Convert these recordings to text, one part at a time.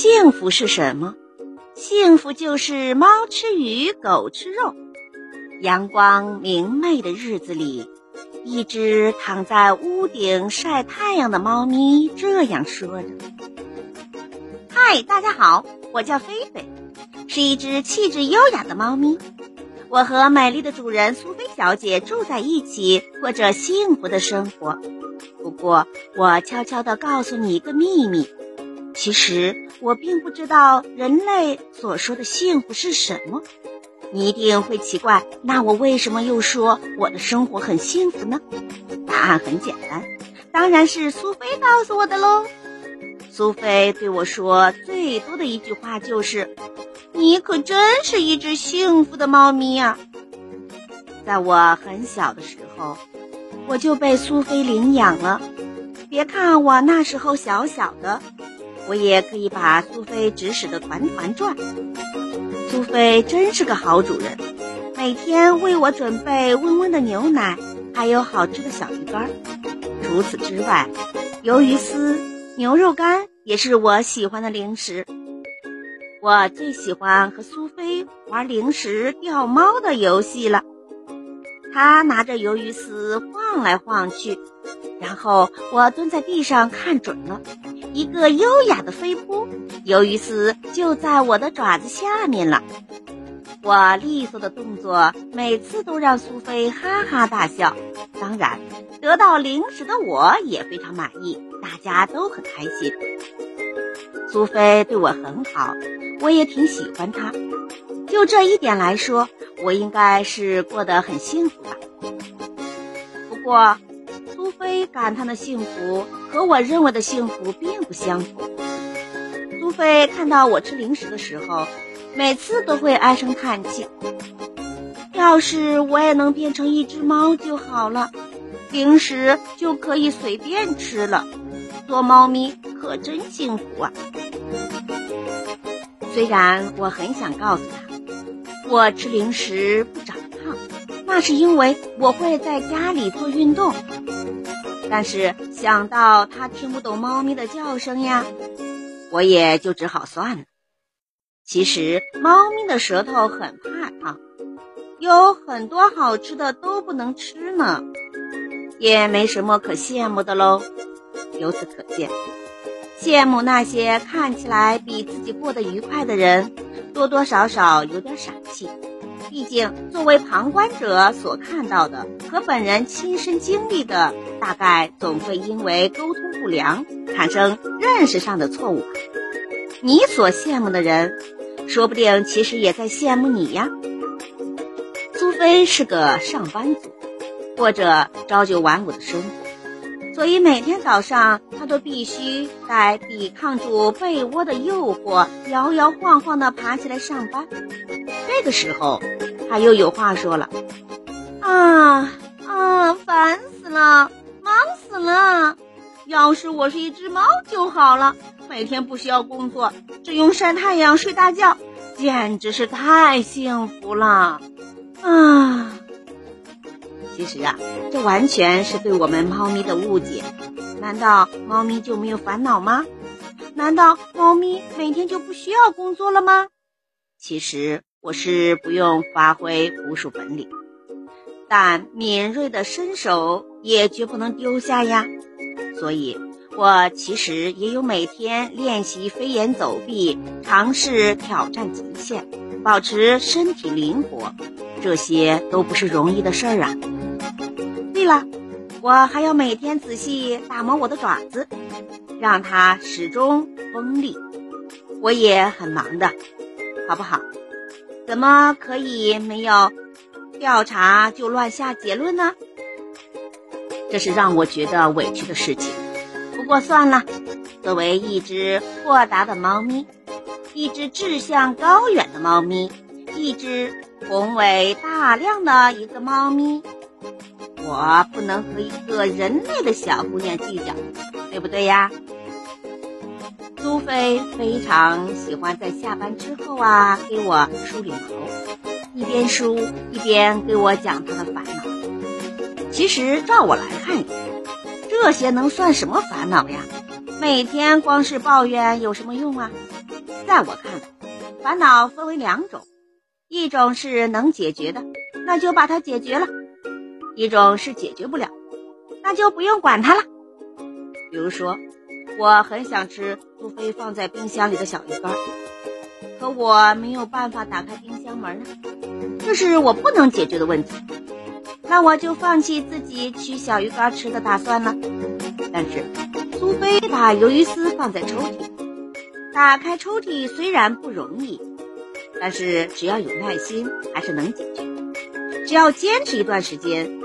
幸福是什么？幸福就是猫吃鱼，狗吃肉。阳光明媚的日子里，一只躺在屋顶晒太阳的猫咪这样说着：“嗨，大家好，我叫菲菲，是一只气质优雅的猫咪。我和美丽的主人苏菲小姐住在一起，过着幸福的生活。不过，我悄悄地告诉你一个秘密。”其实我并不知道人类所说的幸福是什么，你一定会奇怪，那我为什么又说我的生活很幸福呢？答案很简单，当然是苏菲告诉我的喽。苏菲对我说最多的一句话就是：“你可真是一只幸福的猫咪呀！”在我很小的时候，我就被苏菲领养了。别看我那时候小小的。我也可以把苏菲指使的团团转。苏菲真是个好主人，每天为我准备温温的牛奶，还有好吃的小鱼干。除此之外，鱿鱼丝、牛肉干也是我喜欢的零食。我最喜欢和苏菲玩零食钓猫的游戏了。她拿着鱿鱼丝晃来晃去，然后我蹲在地上看准了。一个优雅的飞扑，鱿鱼丝就在我的爪子下面了。我利索的动作每次都让苏菲哈哈大笑。当然，得到零食的我也非常满意，大家都很开心。苏菲对我很好，我也挺喜欢她。就这一点来说，我应该是过得很幸福吧。不过，菲感叹的幸福和我认为的幸福并不相符。苏菲看到我吃零食的时候，每次都会唉声叹气：“要是我也能变成一只猫就好了，零食就可以随便吃了。做猫咪可真幸福啊！”虽然我很想告诉她，我吃零食不长胖，那是因为我会在家里做运动。但是想到它听不懂猫咪的叫声呀，我也就只好算了。其实猫咪的舌头很怕烫，有很多好吃的都不能吃呢，也没什么可羡慕的喽。由此可见，羡慕那些看起来比自己过得愉快的人，多多少少有点傻气。毕竟，作为旁观者所看到的和本人亲身经历的，大概总会因为沟通不良产生认识上的错误吧。你所羡慕的人，说不定其实也在羡慕你呀。苏菲是个上班族，过着朝九晚五的生活，所以每天早上他都必须在抵抗住被窝的诱惑，摇摇晃晃地爬起来上班。这个时候，他又有话说了：“啊啊，烦死了，忙死了！要是我是一只猫就好了，每天不需要工作，只用晒太阳、睡大觉，简直是太幸福了！”啊，其实啊，这完全是对我们猫咪的误解。难道猫咪就没有烦恼吗？难道猫咪每天就不需要工作了吗？其实。我是不用发挥捕鼠本领，但敏锐的身手也绝不能丢下呀。所以，我其实也有每天练习飞檐走壁，尝试挑战极限，保持身体灵活，这些都不是容易的事儿啊。了，我还要每天仔细打磨我的爪子，让它始终锋利。我也很忙的，好不好？怎么可以没有调查就乱下结论呢？这是让我觉得委屈的事情。不过算了，作为一只豁达的猫咪，一只志向高远的猫咪，一只宏伟大量的一个猫咪，我不能和一个人类的小姑娘计较，对不对呀？苏菲非常喜欢在下班之后啊给我梳理毛，一边梳一边给我讲她的烦恼。其实照我来看，这些能算什么烦恼呀？每天光是抱怨有什么用啊？在我看来，烦恼分为两种，一种是能解决的，那就把它解决了；一种是解决不了，那就不用管它了。比如说，我很想吃苏菲放在冰箱里的小鱼干，可我没有办法打开冰箱门啊，这是我不能解决的问题。那我就放弃自己取小鱼干吃的打算了。但是，苏菲把鱿鱼丝放在抽屉，打开抽屉虽然不容易，但是只要有耐心，还是能解决。只要坚持一段时间，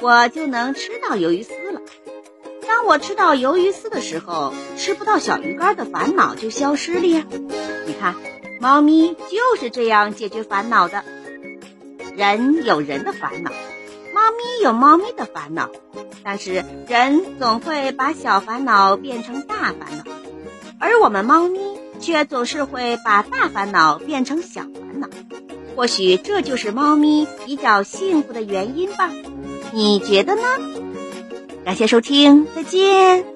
我就能吃到鱿鱼丝了。当我吃到鱿鱼丝的时候，吃不到小鱼干的烦恼就消失了呀。你看，猫咪就是这样解决烦恼的。人有人的烦恼。猫咪有猫咪的烦恼，但是人总会把小烦恼变成大烦恼，而我们猫咪却总是会把大烦恼变成小烦恼。或许这就是猫咪比较幸福的原因吧？你觉得呢？感谢收听，再见。